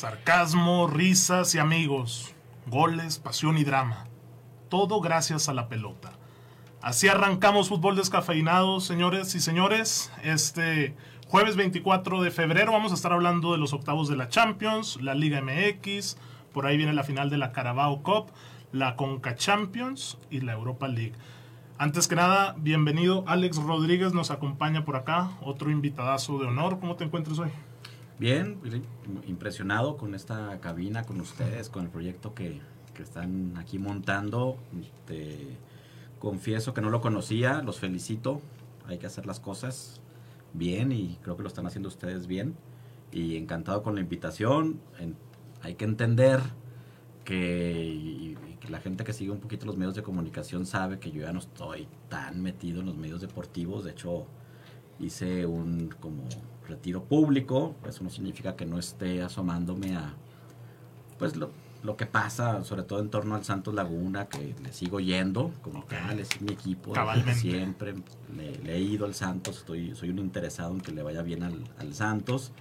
Sarcasmo, risas y amigos. Goles, pasión y drama. Todo gracias a la pelota. Así arrancamos fútbol descafeinado, señores y señores. Este jueves 24 de febrero vamos a estar hablando de los octavos de la Champions, la Liga MX, por ahí viene la final de la Carabao Cup, la Conca Champions y la Europa League. Antes que nada, bienvenido. Alex Rodríguez nos acompaña por acá, otro invitadazo de honor. ¿Cómo te encuentras hoy? Bien, impresionado con esta cabina, con ustedes, con el proyecto que, que están aquí montando. Te confieso que no lo conocía, los felicito. Hay que hacer las cosas bien y creo que lo están haciendo ustedes bien. Y encantado con la invitación. hay que entender que, que, la gente que sigue un poquito los medios de comunicación sabe que yo ya no estoy tan metido en los medios deportivos. De hecho, hice un como retiro público, eso no significa que no esté asomándome a pues lo, lo que pasa, sobre todo en torno al Santos Laguna, que le sigo yendo, como tal, es mi equipo, siempre le, he ido al Santos, estoy, soy un interesado en que le vaya bien al, al Santos,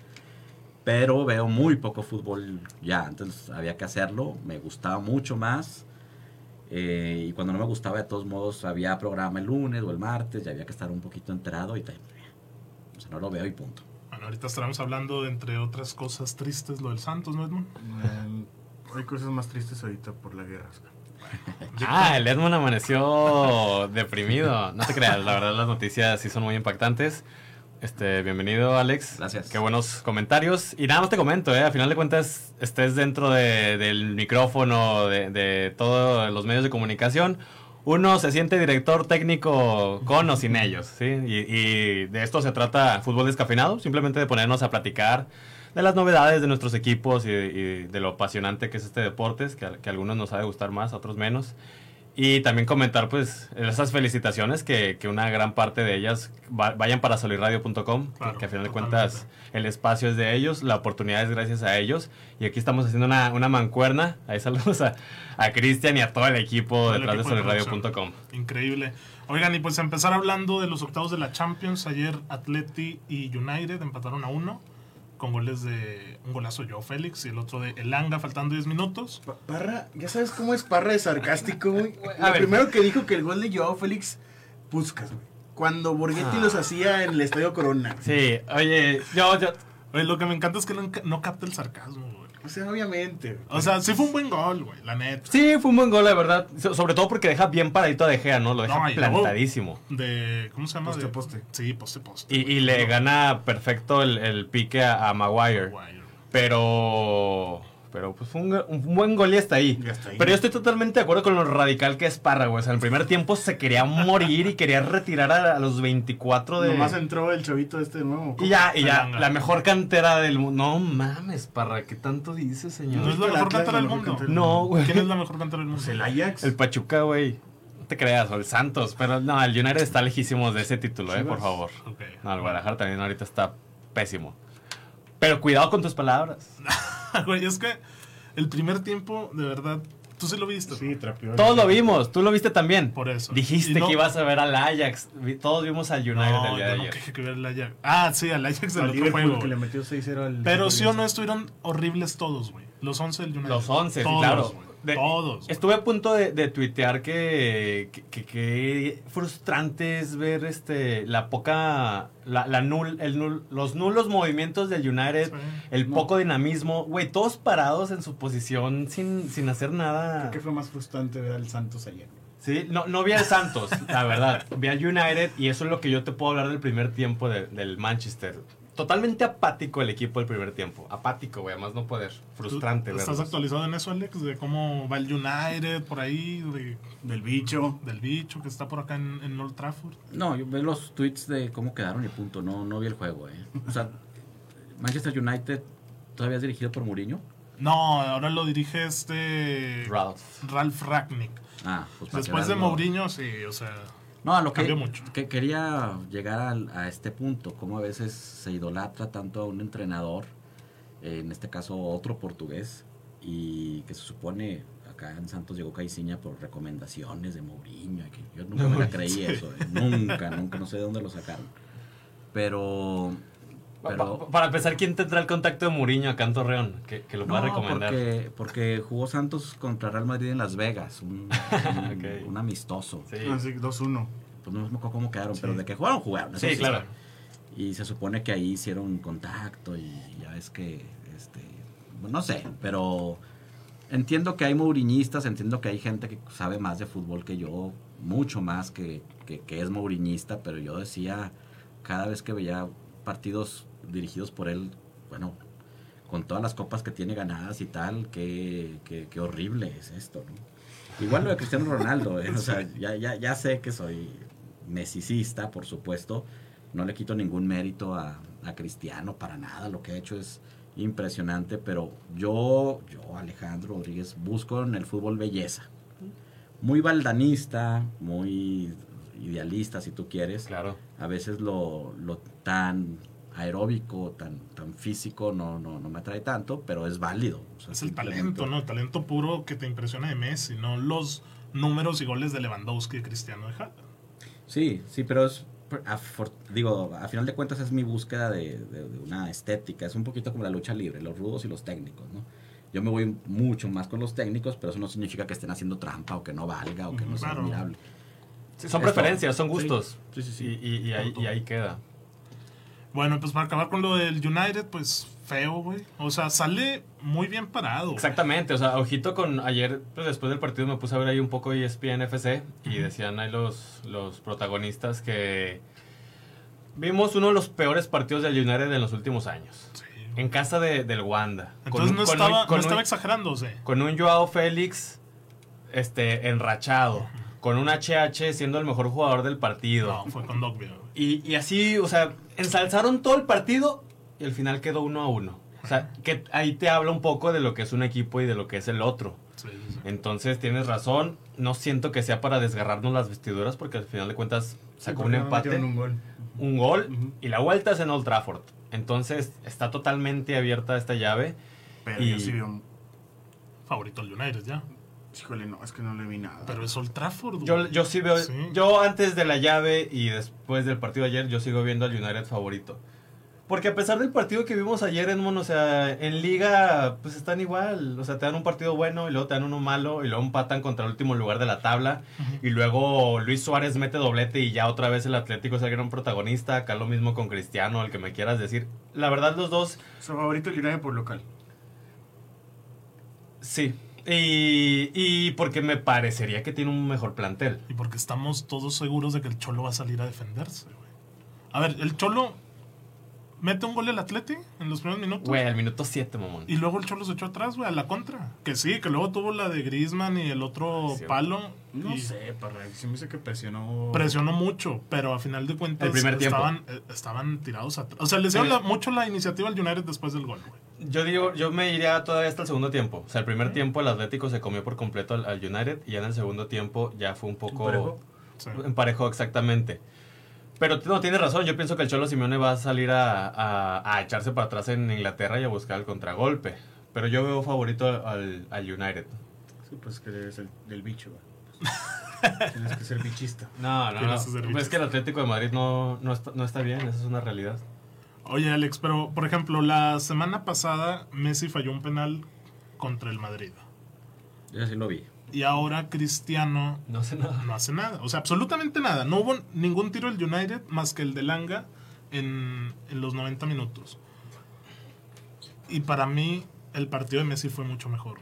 pero veo muy poco fútbol ya, entonces había que hacerlo, me gustaba mucho más, eh, y cuando no me gustaba, de todos modos, había programa el lunes o el martes, ya había que estar un poquito enterado y o sea, no lo veo y punto ahorita estaremos hablando de, entre otras cosas tristes, lo del Santos, ¿no, Edmund? hay cosas más tristes ahorita por la guerra. Ah, el Edmund amaneció deprimido. No te creas, la verdad las noticias sí son muy impactantes. Este, bienvenido Alex. Gracias. Qué buenos comentarios. Y nada más te comento, ¿eh? a final de cuentas estés dentro de, del micrófono, de, de todos los medios de comunicación uno se siente director técnico con o sin ellos, ¿sí? Y, de esto se trata Fútbol Descafeinado, simplemente de ponernos a platicar de las novedades de nuestros equipos y, de lo apasionante que es este deporte, que, que a algunos nos ha de gustar más, a otros menos. Y también comentar, pues, esas felicitaciones, que, que una gran parte de ellas vayan para solirradio.com, que, a final de cuentas el espacio es de ellos, la oportunidad es gracias a ellos. Y aquí estamos haciendo una, una mancuerna. Ahí saludos a, a Cristian y a todo el equipo detrás de solirradio.com. Increíble. Oigan, y pues empezar hablando de los octavos de la Champions. Ayer Atleti y United empataron a uno con goles de un golazo yo Félix y el otro de Elanga faltando 10 minutos. Parra, ya sabes cómo es Parra de sarcástico, güey. Lo primero que dijo que el gol de Joao Félix, Puscas, güey. Cuando Borghetti los ah. hacía en el Estadio Corona. Sí, oye, yo, yo... Oye, lo que me encanta es que no capta el sarcasmo, güey. O sea, obviamente. O sea, sí fue un buen gol, güey, la neta. Sí, fue un buen gol, la verdad. Sobre todo porque deja bien paradito a De Gea, ¿no? Lo deja plantadísimo. De, ¿cómo se llama? Poste, poste. Sí, poste, poste. Y, le gana perfecto el, el pique a, a Maguire. Pero pero pues fue un, buen gol y hasta ahí. Pero yo estoy totalmente de acuerdo con lo radical que es Parra, güey. O sea, en el primer tiempo se quería morir y quería retirar a, los 24 de. Nomás entró el chavito este nuevo. Y ya, y ya, la mejor cantera del mundo. No mames, Parra, ¿qué tanto dices, señor? ¿No es la mejor cantera del mundo? No, güey. ¿Quién es la mejor cantera del mundo? El Ajax. El Pachuca, güey. No te creas, o el Santos. Pero no, el United está lejísimo de ese título, eh, por favor. No, el Guadalajara también ahorita está pésimo. Pero cuidado con tus palabras. güey, es que el primer tiempo, de verdad, tú sí lo viste. Sí, trapeó. Todos lo vimos, tú lo viste también. Por eso. Dijiste que ibas a ver al Ajax. Todos vimos al United no, el día de ayer. No, que ver al Ajax. Ah, sí, al Ajax del otro juego. Que le metió 6-0 al Pero sí o no estuvieron horribles todos, güey. Los 11 del United. Los 11, claro. Todos. Estuve a punto de, de tuitear que, que, frustrante es ver este la poca la, la nul, el los nulos movimientos del United, el poco dinamismo, güey, todos parados en su posición sin, sin hacer nada. ¿Qué fue más frustrante ver al Santos ayer? Sí, no, no vi al Santos, la verdad. Vi al United y eso es lo que yo te puedo hablar del primer tiempo del Manchester totalmente apático el equipo del primer tiempo. Apático, güey, además no poder. Frustrante, ¿Estás actualizado en eso, Alex? De cómo va el United por ahí, del bicho. Del bicho que está por acá en, en Old Trafford. No, yo veo los tweets de cómo quedaron y punto. No, no vi el juego, eh. O sea, Manchester United todavía es dirigido por Mourinho. No, ahora lo dirige este. Ralph. Ralph Ragnick. Ah, pues Después de Mourinho, sí, o sea. No, a lo que, que quería llegar a, este punto, como a veces se idolatra tanto a un entrenador, en este caso otro portugués, y que se supone acá en Santos llegó Caiciña por recomendaciones de Mourinho, yo nunca me la creí eso, eh, nunca, nunca, no sé de dónde lo sacaron. Pero Pero, para empezar, ¿quién tendrá el contacto de Mourinho acá en Torreón? Que, que lo pueda no, recomendar. Porque, porque jugó Santos contra Real Madrid en Las Vegas, un, un, Ok. un amistoso. Sí. Así, 2-1. Pues no me acuerdo cómo quedaron, pero de que jugaron, jugaron. eso Sí, claro. Y se supone que ahí hicieron contacto y ya ves que, este, no sé, pero entiendo que hay mouriñistas, entiendo que hay gente que sabe más de fútbol que yo, mucho más que, que, que es mouriñista, pero yo decía, cada vez que veía partidos dirigidos por él, bueno, con todas las copas que tiene ganadas y tal, qué, qué, qué horrible es esto, ¿no? Igual lo de Cristiano Ronaldo, ¿eh? o sea, ya, ya, ya sé que soy mesicista, por supuesto, no le quito ningún mérito a, a Cristiano para nada, lo que ha hecho es impresionante, pero yo, yo Alejandro Rodríguez, busco en el fútbol belleza. Muy baldanista, muy idealista si tú quieres. Claro. A veces lo, lo tan aeróbico, tan, tan físico no, no, no me atrae tanto, pero es válido. O sea, Es el talento, ¿no? Talento puro que te impresiona de Messi, no los números y goles de Lewandowski y Cristiano de Haaland. Sí, sí, pero es, a for- digo, a final de cuentas es mi búsqueda de, de- de una estética, es un poquito como la lucha libre, los rudos y los técnicos, ¿no? Yo me voy mucho más con los técnicos, pero eso no significa que estén haciendo trampa o que no valga o que no sea admirable. Sí, son preferencias, son gustos. Sí, sí, sí. Y, y- y ahí, y ahí queda. Bueno, pues para acabar con lo del United, pues feo, güey. O sea, sale muy bien parado. Exactamente, o sea, ojito con ayer, pues después del partido me puse a ver ahí un poco ESPN FC y decían ahí los, los protagonistas que vimos uno de los peores partidos del United en los últimos años. Sí. En casa de, del Wanda. Entonces no estaba, con no un- estaba exagerándose. con un Joao Félix este, enrachado, con un HH siendo el mejor jugador del partido. No, fue con Dogville. Y, y así, o sea, ensalzaron todo el partido y al final quedó uno a uno. O sea, que ahí te habla un poco de lo que es un equipo y de lo que es el otro. Sí, sí, sí. Entonces tienes razón, no siento que sea para desgarrarnos las vestiduras porque al final de cuentas sacó un empate, un gol. un y la vuelta es en Old Trafford. Entonces está totalmente abierta esta llave. Pero Y- yo sí veo... Favorito al United ya. Híjole, no, es que no le vi nada. Pero es Old Trafford. güey. Yo, yo sí veo, Sí. yo antes de la llave y después del partido de ayer, yo sigo viendo al United favorito. Porque a pesar del partido que vimos ayer en o sea, en liga, pues están igual. O sea, te dan un partido bueno y luego te dan uno malo y luego empatan contra el último lugar de la tabla. Y luego Luis Suárez mete doblete y ya otra vez el Atlético es el gran protagonista. Acá lo mismo con Cristiano, el que me quieras decir. La verdad, los dos, Su favorito el United por local. sí. Y, y porque me parecería que tiene un mejor plantel. Y porque estamos todos seguros de que el Cholo va a salir a defenderse. A ver, el Cholo mete un gol el Atleti en los primeros minutos. Güey, al minuto 7, mamón. Y luego el Cholo se echó atrás, güey, a la contra. Que sí, que luego tuvo la de Griezmann y el otro Sí, palo. No y sé, Parra, se me dice que presionó... Presionó mucho, pero a final de cuentas El primer tiempo. estaban, eh, estaban tirados atrás. O sea, les dio mucho la iniciativa al United después del gol, güey. Yo digo, yo me iría todavía hasta el segundo tiempo. O sea, el primer tiempo el Atlético se comió por completo al, al United y ya en el segundo tiempo ya fue un poco ¿Emparejó? Sí. emparejó exactamente. Pero no, tienes razón, yo pienso que el Cholo Simeone va a salir a, a- a echarse para atrás en Inglaterra y a buscar el contragolpe. Pero yo veo favorito al, al United. Sí, pues que eres el, del bicho. Tienes que ser bichista. No, no, no. Pues es que el Atlético de Madrid no, no, está, no está bien, esa es una realidad. Oye, Alex, pero por ejemplo, la semana pasada Messi falló un penal contra el Madrid. Yo sí lo vi. Y ahora Cristiano No sé nada. no hace nada. O sea, absolutamente nada. No hubo ningún tiro del United más que el de Langa en, en los 90 minutos. Y para mí, el partido de Messi fue mucho mejor.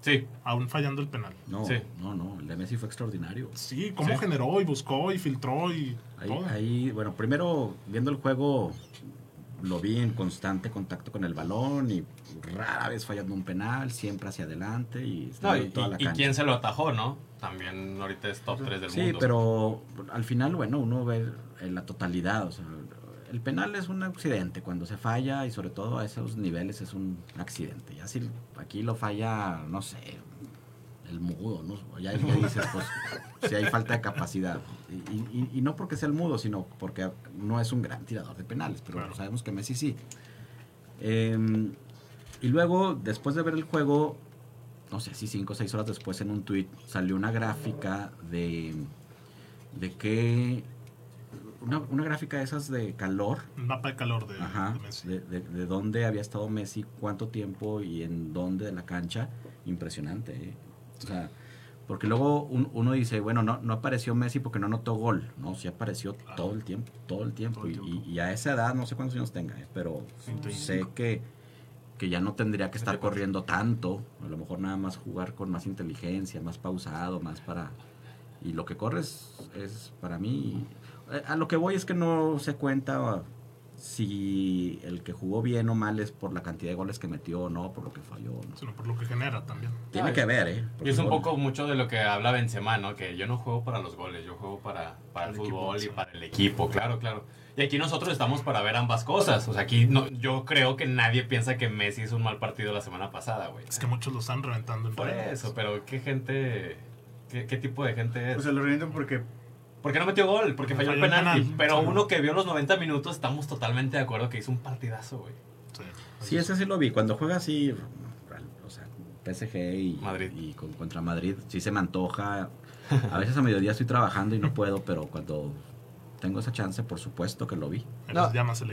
Sí, Aún fallando el penal. No, Sí. no, no, el de Messi fue extraordinario. Sí, cómo Sí. generó y buscó y filtró y Ahí, todo. ahí, bueno, primero viendo el juego lo vi en constante contacto con el balón y rara vez fallando un penal, siempre hacia adelante y no, y, en toda la y- quién se lo atajó, ¿no? También ahorita es top 3 del Sí, mundo. pero al final, bueno, uno ve en la totalidad, o sea, el penal es un accidente, cuando se falla y sobre todo a esos niveles es un accidente. Ya si aquí lo falla, no sé, el mudo, ¿no? Ya, ya dices, pues, si hay falta de capacidad. Y, y- y no porque sea el mudo, sino porque no es un gran tirador de penales, pero Claro. sabemos que Messi sí. Em, y luego, después de ver el juego, no sé si cinco o seis horas después en un tweet salió una gráfica de, de que una, una gráfica de esas de calor. Un mapa de calor de, Ajá, de Messi. de, de- de dónde había estado Messi, cuánto tiempo y en dónde de la cancha. Impresionante, ¿eh? O sea, porque luego un- uno dice, bueno, no, no apareció Messi porque no anotó gol. No, sí apareció Claro. todo el tiempo, todo el tiempo. Todo el y, tiempo. y- y a esa edad, no sé cuántos años tenga, ¿eh? pero sé que, que ya no tendría que estar corriendo tanto. A lo mejor nada más jugar con más inteligencia, más pausado, más para... Y lo que corre es, es para mí... A lo que voy es que no se cuenta si el que jugó bien o mal es por la cantidad de goles que metió o no, por lo que falló. ¿no? Sino por lo que genera también. Tiene que ver, ¿eh? Y es un Porque poco mucho de lo que habla Benzema, ¿no? Que yo no juego para los goles, yo juego para, para el El equipo, fútbol y sí. para el equipo, claro, claro. Y aquí nosotros estamos para ver ambas cosas. O sea, aquí no, yo creo que nadie piensa que Messi hizo un mal partido la semana pasada, güey. Es que muchos lo están reventando en Por redes. eso, pero ¿qué gente, qué, qué tipo de gente es? O sea, lo revientan porque ¿Por qué no metió gol? Porque falló, Falló el el penalti. penal, Pero sí. uno que vio los 90 minutos, estamos totalmente de acuerdo que hizo un partidazo, güey. Sí. Sí, ese sí lo vi. Cuando juega así, o sea, PSG y, Madrid. y con- contra Madrid, sí se me antoja. A veces a mediodía estoy trabajando y no puedo, pero cuando tengo esa chance, por supuesto que lo vi. No.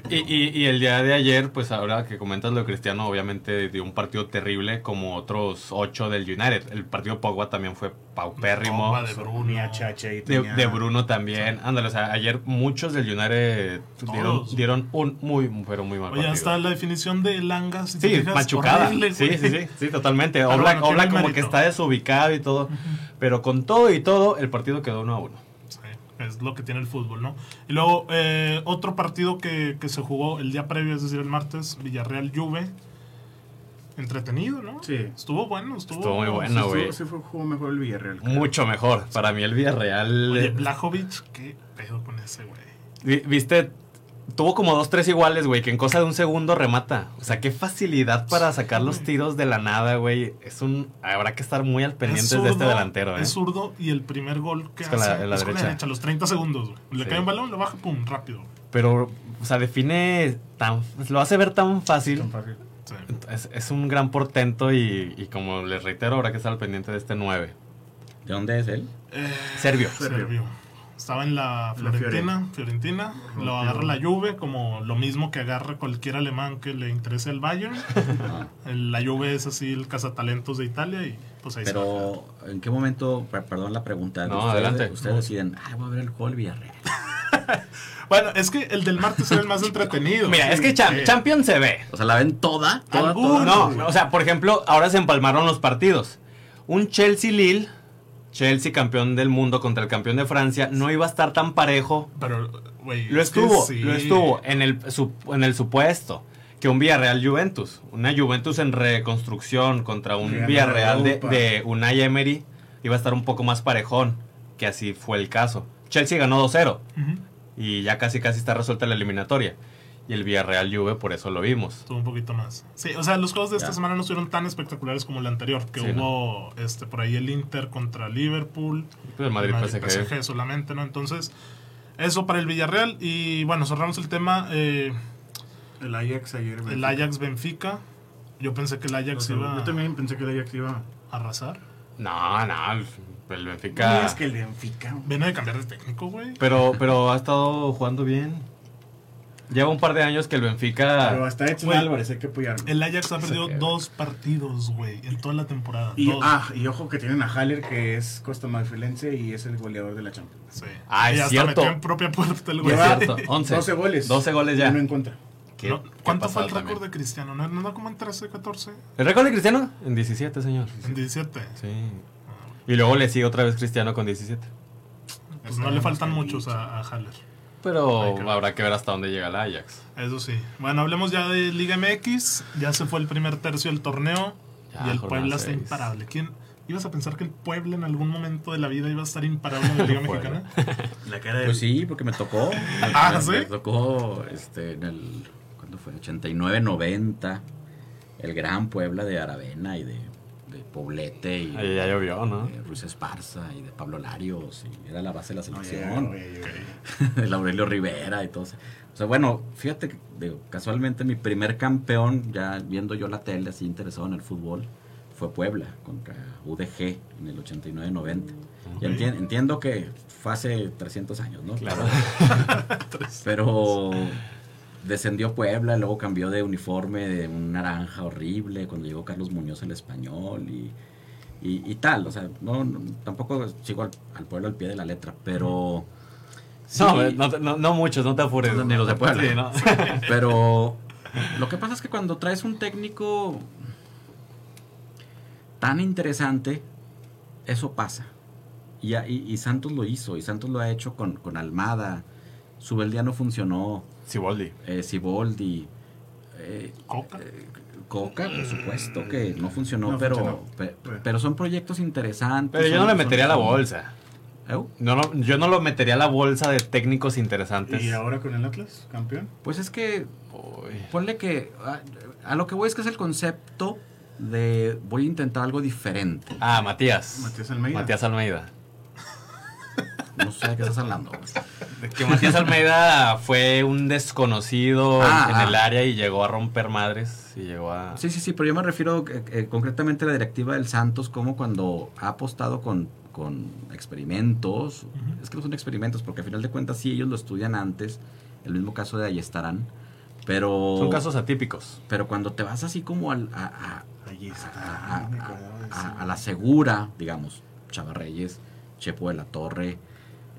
Y, y, y el día de ayer, pues ahora que comentas lo de Cristiano, obviamente dio un partido terrible como otros ocho del United. El partido Pogba también fue paupérrimo. Pogba de Bruno. De, de Bruno también. Ándale, o sea, ayer muchos del United dieron, un muy, pero muy mal Oye, partido. hasta la definición de Langa. Si Sí, machucada. horrible, sí, sí, sí, sí, totalmente. Bueno, el como mérito. que está desubicado y todo. Pero con todo y todo, el partido quedó uno a uno. Es lo que tiene el fútbol, ¿no? Y luego, eh, otro partido que, que se jugó el día previo, es decir, el martes, Villarreal-Juve. Entretenido, ¿no? Sí. Estuvo bueno, estuvo, Estuvo muy bueno, güey. Sí, fue jugó mejor el Villarreal. creo. Mucho mejor. Para mí el Villarreal... Oye, Blajovic, qué pedo con ese, güey. Vi- Viste, tuvo como dos, tres iguales, güey, que en cosa de un segundo remata. O sea, qué facilidad para sacar los tiros de la nada, güey. Es un. Habrá que estar muy al pendiente Es de este delantero, ¿eh? Es zurdo y el primer gol que Es con hace la- en la es con la derecha. derecha, los 30 segundos. güey. Le Sí. cae un balón, lo baja, pum, rápido. Pero, o sea, define tan. Lo hace ver tan fácil. Tan fácil. Sí. Es, es un gran portento y, y como les reitero, habrá que estar al pendiente de este 9. ¿De dónde es él? Eh, Serbio. Serbio. Estaba en la En la Fiorentina, Fiorentina, lo agarra la Juve, como lo mismo que agarra cualquier alemán que le interese el Bayern. El- la Juve es así el cazatalentos de Italia y pues ahí se va. pero, ¿en qué momento, per- perdón la pregunta, No, ustedes, adelante. ustedes deciden, ah, voy a ver el juego del Villarreal? Bueno, es que el del martes era el más entretenido. Mira, Sí, es que Cham- sí. Champions se ve. O sea, ¿la ven toda? ¿Toda? No, o sea, por ejemplo, ahora se empalmaron los partidos. Un Chelsea-Lille, Chelsea campeón del mundo contra el campeón de Francia, no iba a estar tan parejo. Pero, güey. Lo es que estuvo, sí. lo estuvo en el, en el supuesto que un Villarreal-Juventus, una Juventus en reconstrucción contra un Ganó Villarreal de, de Unai Emery, iba a estar un poco más parejón, que así fue el caso. Chelsea ganó 2-0 Ujú. y ya casi casi está resuelta la eliminatoria. Y el Villarreal Juve, por eso lo vimos. Estuvo un poquito más. Sí, o sea, los juegos de esta Ya. semana no estuvieron tan espectaculares como el anterior, que Sí, hubo este por ahí el Inter contra Liverpool. Pues el Madrid, PSG. PSG solamente, ¿no? Entonces, eso para el Villarreal. Y bueno, cerramos el tema. eh, El Ajax ayer. el Benfica. Ajax Benfica. Yo pensé que el Ajax iba Yo también pensé que el Ajax iba. a arrasar. No, no, el- el No Benfica. es que el Benfica. Viene de cambiar de técnico, güey. Pero, pero ha estado jugando bien. Lleva un par de años que el Benfica. Pero hasta Edson Güey, Álvarez hay que apoyarlo. El Ajax ha perdido que- dos partidos, güey, en toda la temporada. Y, dos. ah, y ojo que tienen a Haller, que es costa marfilense y es el goleador de la Champions. Sí. Ah, Y es hasta cierto. metió en propia puerta el güey. Es Lleva cierto, 11. 12 goles. 12 goles ya. Uno en contra. Qué- No, qué ¿Cuánto fue el récord de Cristiano? ¿No, no como en 13, 14? ¿El récord de Cristiano? En 17, señor. En 17. Sí. Y luego le sigue otra vez Cristiano con 17. Pues no le faltan muchos a, a Haller. Pero que habrá que ver hasta dónde llega el Ajax. Eso sí. Bueno, hablemos ya de Liga MX. Ya se fue el primer tercio del torneo. Ya, y el Puebla está imparable. ¿Quién? ¿Ibas a pensar que el Puebla en algún momento de la vida iba a estar imparable en la Liga. Mexicana? La cara de Pues sí, porque me tocó. Me- Ah, me, ¿sí? me tocó este, en el. ¿Cuándo fue? 89-90. El gran Puebla de Aravena y de Poblete y Ahí ya llovió, ¿no? de Ruiz Esparza y de Pablo Larios. Y era la base de la No, selección. ya. de Aurelio Rivera y todo eso. O sea, bueno, fíjate que digo, casualmente mi primer campeón, ya viendo yo la tele así interesado en el fútbol, fue Puebla contra UDG en el 89-90. Y Ok. entien- entiendo que fue hace 300 años, ¿no? Claro. Pero descendió Puebla, luego cambió de uniforme de un naranja horrible cuando llegó Carlos Muñoz el español y, y, y tal. O sea, no, no- tampoco sigo al, al pueblo al pie de la letra, pero... sí, No, no, te- no, no muchos, no te apures. Ni los de Puebla. Sí, ¿no? pero lo que pasa es que cuando traes un técnico tan interesante, eso pasa. Y, y- y Santos lo hizo, y Santos lo ha hecho con, con Almada. Subeldía no funcionó, Siboldi. eh, Siboldi, eh, Coca. eh, Coca, por supuesto que no funcionó, No pero, funcionó. Bueno. pero son proyectos interesantes. Pero yo no le metería a la bolsa. No, no, yo no lo metería a la bolsa de técnicos interesantes. ¿Y ahora con el Atlas, campeón? Pues es que Uy. Ponle que a, a lo que voy es que es el concepto de voy a intentar algo diferente. Ah, Matías. Matías Almeida. Matías Almeida. No sé de qué estás hablando. Que Matías Almeida fue un desconocido Ah, en ah. el área y llegó a romper madres y llegó a... Sí, sí, sí, pero yo me refiero eh, eh, concretamente a la directiva del Santos, como cuando ha apostado con, con experimentos. Es que no son experimentos, porque al final de cuentas sí ellos lo estudian antes. El mismo caso de Ayestarán. Pero, Son casos atípicos. pero cuando te vas así como al- a, a- Ahí a, está. a- la segura, digamos, Chava Reyes, Chepo de la Torre,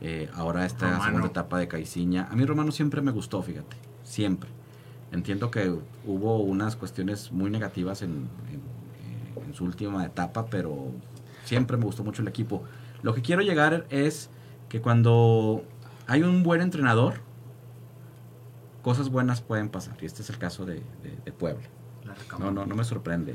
eh, ahora esta Romano. segunda etapa de Caiciña. A mí Romano siempre me gustó, fíjate, siempre. Entiendo que hubo unas cuestiones muy negativas en, en- eh, en su última etapa, pero siempre me gustó mucho el equipo. Lo que quiero llegar es que cuando hay un buen entrenador, cosas buenas pueden pasar. Y este es el caso de, de- de Puebla. No, no, no me sorprende.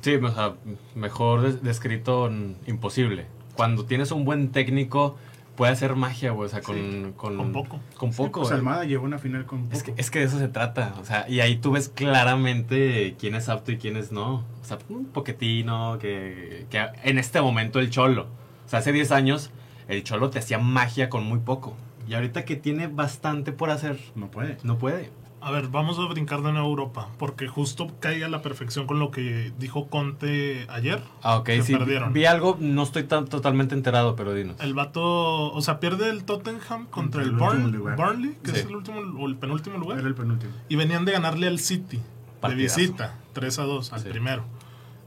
Sí, o sea, mejor des- descrito imposible. Cuando tienes un buen técnico, puede hacer magia, güey. O sea, con, con, Con poco. Con poco. Pues güey. Almada llegó a una final con poco. Es que, es que de eso se trata. O sea, y ahí tú ves claramente quién es apto y quién es no. O sea, un poquetino, que, que en este momento el cholo. O sea, hace 10 años el cholo te hacía magia con muy poco. Y ahorita que tiene bastante por hacer, No puede. no puede. A ver, vamos a brincar de nuevo a Europa, porque justo cae a la perfección con lo que dijo Conte ayer. Ah, ok, Se sí. perdieron. Vi algo, no estoy tan totalmente enterado, pero dinos. El vato, o sea, pierde el Tottenham contra el. Burnley, que Sí. es el último o el penúltimo lugar. Era el penúltimo. Y venían de ganarle al City Partidazo. de visita, 3 a 2 al Sí. primero.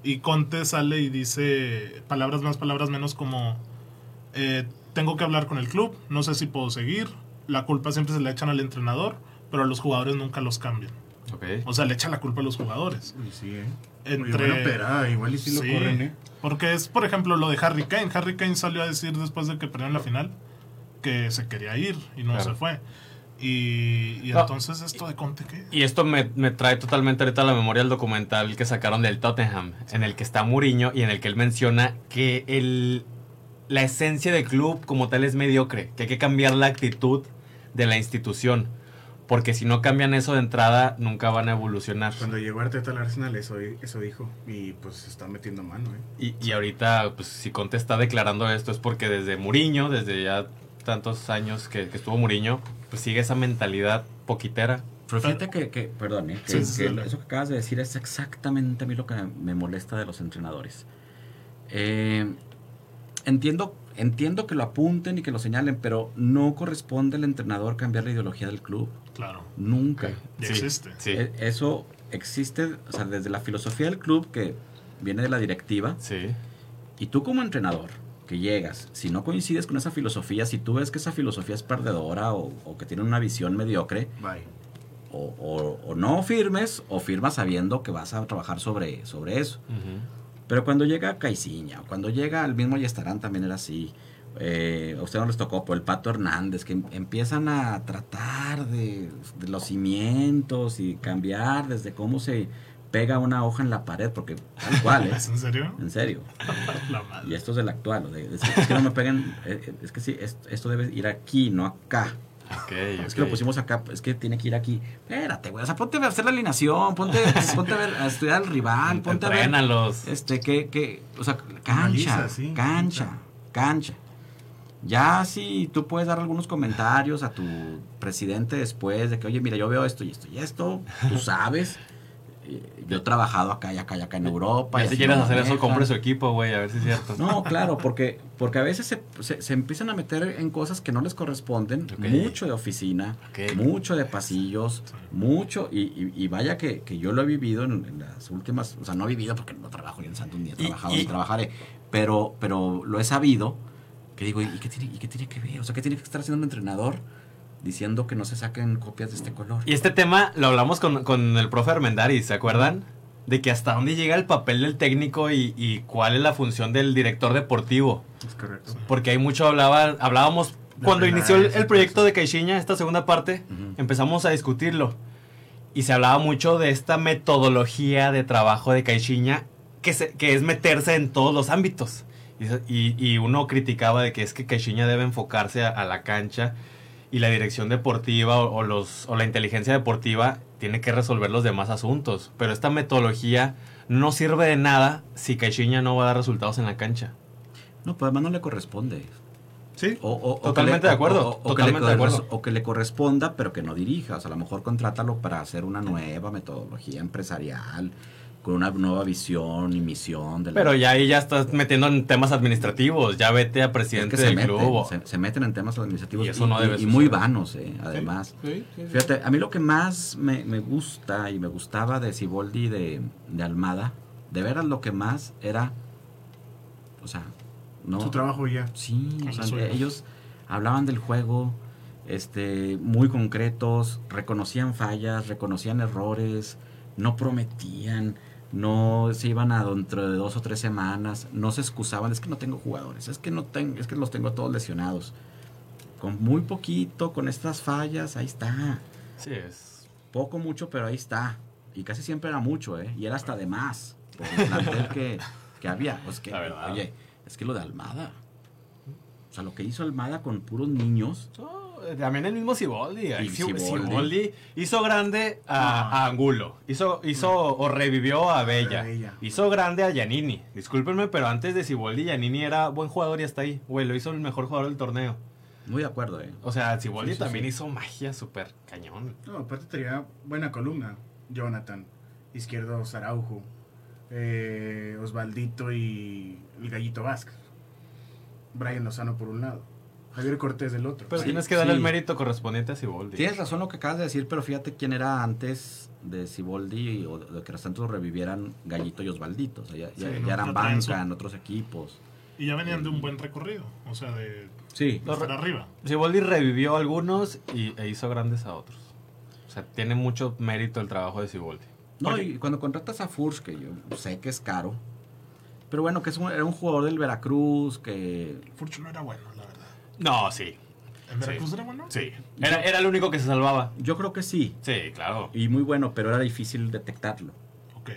Y Conte sale y dice palabras más, palabras menos como eh, tengo que hablar con el club, no sé si puedo seguir, la culpa siempre se le echan al entrenador, pero a los jugadores nunca los cambian. O sea, le echan la culpa a los jugadores. Uy, sí, ¿eh? Entre- operada, igual y sí lo Sí, corren, ¿eh? Porque es, por ejemplo, lo de Harry Kane. Harry Kane salió a decir después de que perdieron la final que se quería ir y no Claro. se fue. Y, y No. entonces esto de Conte, ¿qué? Y esto me, me trae totalmente ahorita a la memoria el documental que sacaron del Tottenham, en el que está Mourinho y en el que él menciona que el, la esencia del club como tal es mediocre, que hay que cambiar la actitud de la institución, porque si no cambian eso de entrada nunca van a evolucionar. Cuando llegó Arteta al Arsenal, eso, eso dijo. Y pues se está metiendo mano, ¿eh? Y, y ahorita, pues si Conte está declarando esto es porque desde Mourinho, desde ya tantos años que, que estuvo Mourinho, pues sigue esa mentalidad poquitera. Pero fíjate que, que perdón, ¿eh? que, Sí, sí, que sí. eso que acabas de decir es exactamente a mí lo que me molesta de los entrenadores. Eh, entiendo, entiendo que lo apunten y que lo señalen, pero no corresponde al entrenador cambiar la ideología del club. Claro, Nunca. Sí, existe. Sí, E- Eso existe, o sea, desde la filosofía del club que viene de la directiva, sí. y tú como entrenador que llegas, si no coincides con esa filosofía, si tú ves que esa filosofía es perdedora o, o que tiene una visión mediocre, Bye. o, o- o no firmes o firmas sabiendo que vas a trabajar sobre, sobre eso. Pero cuando llega Caiciña, cuando llega el mismo Yestarán también era así. Eh, a usted no les tocó, pero el Pato Hernández, que em- empiezan a tratar de, de los cimientos y cambiar desde cómo se pega una hoja en la pared, porque tal cual, ¿eh? ¿Es en serio? en serio. La madre. Y esto es del actual, de- es, es que no me peguen, eh, eh, es que sí, es- esto debe ir aquí, no acá. Es que lo pusimos acá, es que tiene que ir aquí. Espérate, güey. O sea, ponte a hacer la alineación, ponte, ponte a, ver, a estudiar al rival, ponte a ver. Este, que, que, o sea, cancha, Analiza, sí, cancha, cancha. Ya si tú puedes dar algunos comentarios a tu presidente después de que, oye, mira, yo veo esto y esto y esto, tú sabes. yo he trabajado acá y acá y acá en Europa. Y si quieres hacer eso, compre su equipo, güey, a ver si es cierto. No, claro, porque, porque a veces se, se, empiezan a meter en cosas que no les corresponden. Mucho de oficina, mucho de pasillos, mucho. Y, y, vaya que, que, yo lo he vivido en, las últimas. O sea, no he vivido porque no trabajo en Santos ni he trabajado ni trabajaré. Pero, pero lo he sabido. Que digo, ¿y qué, tiene, ¿y qué tiene que ver? O sea, ¿qué tiene que estar haciendo un entrenador? diciendo que no se saquen copias de este color. Y este tema lo hablamos con, con el profe Armendariz, ¿se acuerdan? De que hasta dónde llega el papel del técnico y, y, cuál es la función del director deportivo. Es correcto. Porque hay mucho hablaba, hablábamos cuando inició el, proyecto de Caixinha, esta segunda parte, empezamos a discutirlo. Y se hablaba mucho de esta metodología de trabajo de Caixinha, que, se, que es meterse en todos los ámbitos. Y, y, uno criticaba de que es que Caixinha debe enfocarse a, a la cancha y la dirección deportiva o, los, o la inteligencia deportiva tiene que resolver los demás asuntos. Pero esta metodología no sirve de nada si Caixinha no va a dar resultados en la cancha. No, pues además no le corresponde. Sí, o, totalmente de acuerdo. totalmente de acuerdo. O que le corresponda, pero que no dirija. O sea, a lo mejor contrátalo para hacer una nueva metodología empresarial con una nueva visión y misión. De Pero ya ahí ya estás metiendo en temas administrativos, ya vete a presidente del club. Se, meten en temas administrativos y, eso no debe y muy vanos, eh, además. Fíjate, a mí lo que más me, gusta y me gustaba de Ciboldi de, de Almada, de veras lo que más era, o sea, no. Su trabajo ya. Sí, o sea, ellos hablaban del juego, este, muy concretos, reconocían fallas, reconocían errores, no prometían no se iban a dentro de dos o tres semanas, no se excusaban, es que no tengo jugadores, es que no tengo, es que los tengo todos lesionados. Con muy poquito, con estas fallas, ahí está. Sí, es. Poco, mucho, pero ahí está. Y casi siempre era mucho, ¿eh? Y era hasta de más. Por el plantel que, que había. Pues que, oye, es que lo de Almada. O sea, lo que hizo Almada con puros niños. También el mismo Siboldi. Siboldi. hizo grande a, Angulo. Hizo, hizo o revivió a Bella. Hizo grande a Giannini. Discúlpenme, pero antes de Siboldi, Giannini era buen jugador y hasta ahí. Güey, lo hizo el mejor jugador del torneo. Muy de acuerdo, eh. O sea, Siboldi también hizo magia súper cañón. No, aparte tenía buena columna. Jonathan. Izquierdo Saraujo. Eh, Osvaldito y el Gallito Vázquez. Brian Lozano por un lado. Javier Cortés del otro. Pero tienes que darle el mérito correspondiente a Siboldi. Tienes razón lo que acabas de decir, pero fíjate quién era antes de Siboldi o de que los Santos revivieran Gallito y Osvaldito. O sea, ya, eran banca en otros equipos. Y ya venían de un buen recorrido, o sea, de, sí. arriba. Siboldi revivió a algunos y, e hizo grandes a otros. O sea, tiene mucho mérito el trabajo de Siboldi. No, y cuando contratas a Furs, que yo sé que es caro, pero bueno, que es era un jugador del Veracruz, que... Furch no era bueno, no, sí. ¿En Veracruz era bueno? Sí. Era, era el único que se salvaba. Yo creo que sí. Sí, claro. Y muy bueno, pero era difícil detectarlo.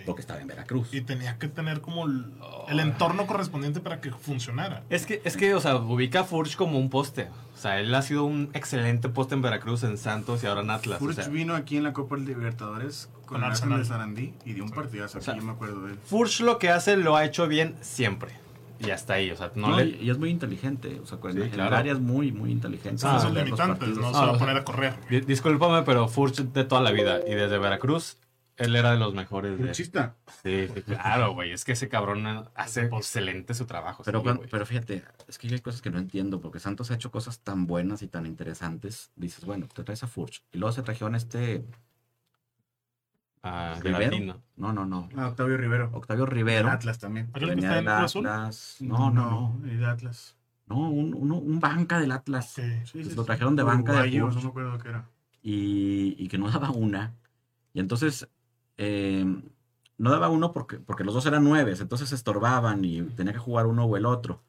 Porque estaba en Veracruz. Y tenía que tener como el, entorno correspondiente para que funcionara. Es que, es que, o sea, ubica a Furch como un poste. O sea, él ha sido un excelente poste en Veracruz, en Santos y ahora en Atlas. Furch vino aquí en la Copa Libertadores con, Arsenal de Sarandí y dio un partidazo aquí, yo me acuerdo de él. Furch lo que hace lo ha hecho bien siempre y hasta ahí, o sea, no, le... Y es muy inteligente, o sea, en, el área es muy, muy inteligente. Ah, son limitantes, no se va a poner a correr. Discúlpame, pero Furch de toda la vida y desde Veracruz, él era de los mejores. Furchista. Sí, claro, güey, es que ese cabrón hace excelente su trabajo. Pero, pero fíjate, es que hay cosas que no entiendo, porque Santos ha hecho cosas tan buenas y tan interesantes. Dices, bueno, te traes a Furch. Y luego se trajeron este a Rivero. No, no, no. Ah, Octavio Rivero. Octavio Rivero. Atlas también. Venía del Atlas. No, no, no. de Atlas. No, un, un, banca del Atlas. Sí, sí, sí, lo trajeron de banca de No me acuerdo qué era. Y, y, que no daba una. Y entonces eh, no daba uno porque, porque los dos eran nueve, entonces se estorbaban y tenía que jugar uno o el otro.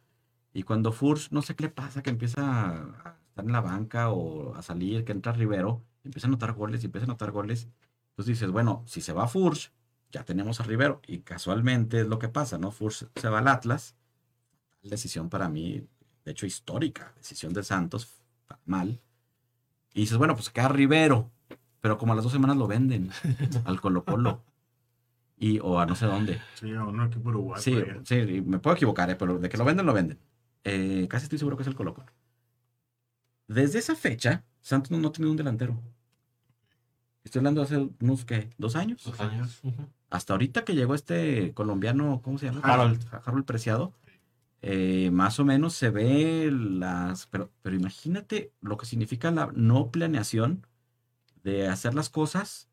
Y cuando Furs, no sé qué le pasa, que empieza a estar en la banca o a salir, que entra Rivero, empieza a anotar goles y empieza a anotar goles. Entonces dices, bueno, si se va Furch, ya tenemos a Rivero. Y casualmente es lo que pasa, ¿no? Furch se va al Atlas. Decisión para mí, de hecho, histórica. Decisión de Santos, mal. Y dices, bueno, pues queda Rivero. Pero como a las dos semanas lo venden al Colo Colo. Y, o a no sé dónde. Sí, a un equipo uruguayo. Sí, sí, me puedo equivocar, ¿eh? pero de que lo venden, lo venden. Eh, casi estoy seguro que es el Colo Colo. Desde esa fecha, Santos no, no ha tenido un delantero. Estoy hablando hace unos, ¿qué? ¿Dos años? Dos años. Hasta ahorita que llegó este colombiano, ¿cómo se llama? Harold. Harold Preciado. eh, más o menos se ve las... Pero, pero imagínate lo que significa la no planeación de hacer las cosas,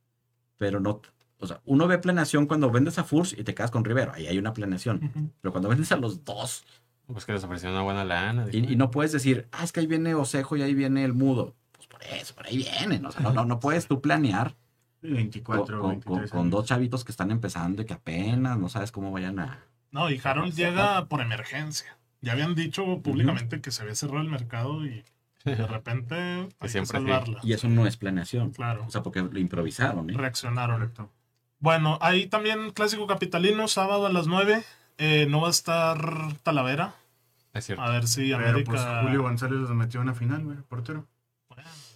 pero no... O sea, uno ve planeación cuando vendes a Furs y te quedas con Rivero. Ahí hay una planeación. Pero cuando vendes a los dos Pues que les una buena lana. y, y no puedes decir, ah, es que ahí viene Osejo y ahí viene el mudo. Pues por eso, por ahí vienen. O sea, no, no, no puedes tú planear 24, con, con- 23 con años. dos chavitos que están empezando y que apenas no sabes cómo vayan a... No, y Harold llega por emergencia. Ya habían dicho públicamente que se había cerrado el mercado y de repente hay que siempre. Y eso no es planeación. Claro, O sea, porque lo improvisaron, ¿eh? reaccionaron. Correcto. Bueno, ahí también clásico capitalino, sábado a las 9. Eh, no va a estar Talavera. Es cierto. A ver si Pero América. pues Julio González los metió en la final, güey, portero.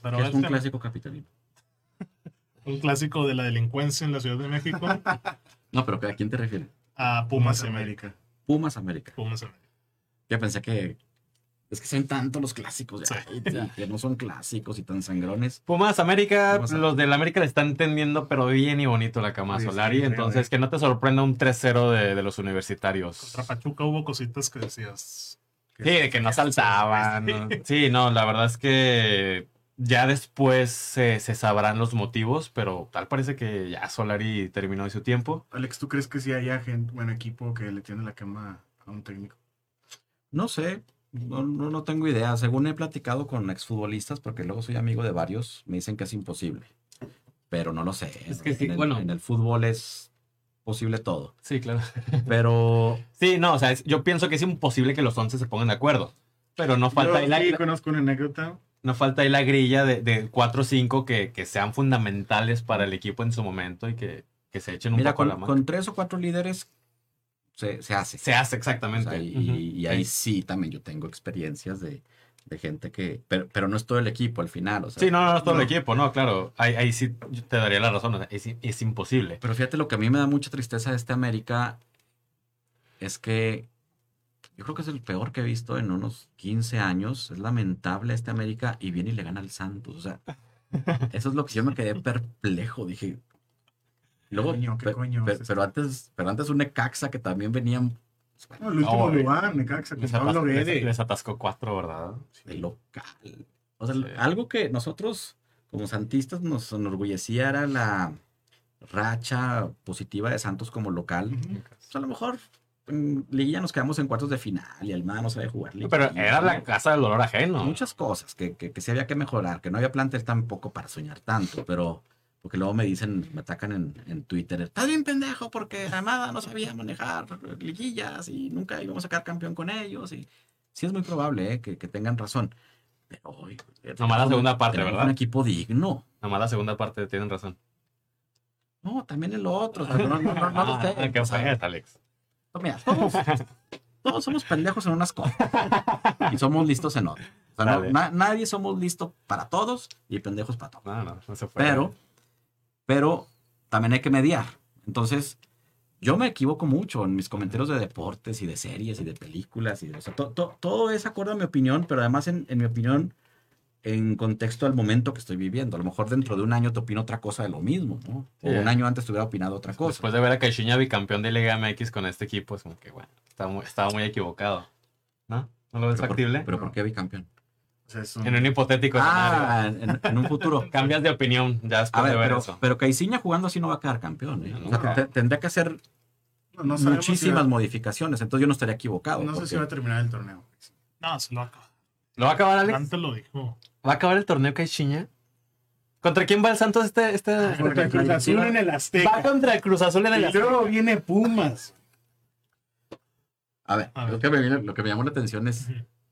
Bueno, pero Que es un este- clásico capitalino. un clásico de la delincuencia en la Ciudad de México. No, pero ¿a quién te refieres? A Pumas América. Pumas América. Pumas América. Ya pensé que... Es que son tantos los clásicos ya, Sí. que no son clásicos y tan sangrones. Pumas América, Pumas- los del América le están tendiendo, pero bien y bonito la cama Sí, Solari. sí, entonces, que no te sorprenda un 3-0 de, de los universitarios. Contra Pachuca hubo cositas que decías. Sí, de que no saltaban. ¿no? Sí, no, la verdad es que ya después se, se sabrán los motivos, pero tal parece que ya Solari terminó de su tiempo. Alex, ¿tú crees que sí haya gente, bueno, equipo que le tiene la cama a un técnico? No sé, no, no, no tengo idea. Según he platicado con exfutbolistas, porque luego soy amigo de varios, me dicen que es imposible. Pero no lo sé. Es que sí, en, el, bueno. en el fútbol es posible todo. Sí, claro. Pero Sí, no, o sea, es- yo pienso que es imposible que los 11 se pongan de acuerdo. Pero no falta, Yo ahí, la, sí conozco una anécdota. No falta ahí la grilla de, de 4 o 5 que, que sean fundamentales para el equipo en su momento y que, que se echen un mira, poco a con, la mano. con tres o cuatro líderes se, se hace. Se hace O exactamente. sea, y, Ujú. y ahí sí también yo tengo experiencias de, de gente que... Pero, pero no es todo el equipo al final. O sea, Sí, no, no, no es todo No. el equipo, no, claro. Ahí, ahí sí te daría la razón. o sea, es, es imposible. Pero fíjate, lo que a mí me da mucha tristeza de este América es que yo creo que es el peor que he visto en unos 15 años. Es lamentable este América y viene y le gana al Santos. O sea, eso es lo que yo me quedé perplejo. Dije. Luego, coño, qué pe- coño pero, antes, pero antes un Necaxa que también venían No, el último lugar, Necaxa, con Les, Pablo les- les atascó 4, ¿verdad? de local. O sea, Sí. algo que nosotros como santistas nos enorgullecía era la racha positiva de Santos como local. Ujú. Pues a lo mejor en liguilla nos quedamos en cuartos de final y el MA no sabe jugar liguilla. Pero era la casa del dolor ajeno. Muchas cosas que, que, que sí había que mejorar, que no había plantel tampoco para soñar tanto, pero porque luego me dicen, me atacan en, en Twitter, estás bien pendejo porque Armada no sabía manejar liguillas y nunca íbamos a sacar campeón con ellos. Y sí es muy probable eh, que, que tengan razón. Pero hoy... Nomás la segunda parte, ¿verdad? Un equipo digno. Nomás la segunda parte tienen razón. No, también el otro. no, no, no, no ¿Qué O sea, Alex? Mira, todos, todos somos pendejos en unas cosas y somos listos en otras. O sea, no- na- nadie somos listos para todos y pendejos para todos. No, no, se fue. Pero, pero también hay que mediar. Entonces, yo me equivoco mucho en mis comentarios de deportes y de series y de películas. Y de, o sea, to- to- todo es acorde a mi opinión, pero además en, en mi opinión en contexto al momento que estoy viviendo. A lo mejor dentro de un año te opino otra cosa de lo mismo, ¿no? O un año antes te hubiera opinado otra cosa. Después de ver a Caixinha bicampeón de Liga MX con este equipo, es como que, bueno, estaba muy, estaba muy equivocado. ¿No? ¿No lo ves pero, por, factible? pero ¿por qué bicampeón? Un- En un hipotético escenario. Ah, en, en un futuro. Cambias de opinión ya A después ver, de ver pero, eso. pero Caixinha jugando así no va a quedar campeón. ¿eh? No, O sea, no. te- tendría que hacer no, no muchísimas si va- modificaciones. Entonces yo no estaría equivocado. No sé si va a terminar el torneo. No, se lo acaba. ¿Lo va a acabar, Alex? Antes lo dijo. ¿Va a acabar el torneo Caixinha? ¿Contra quién va el Santos este? este, este Contra Cruz Azul en el Va Azteca. contra el Cruz Azul en el Y luego viene Pumas. A ver, A ver. Lo, que me, viene- lo que me llamó la atención es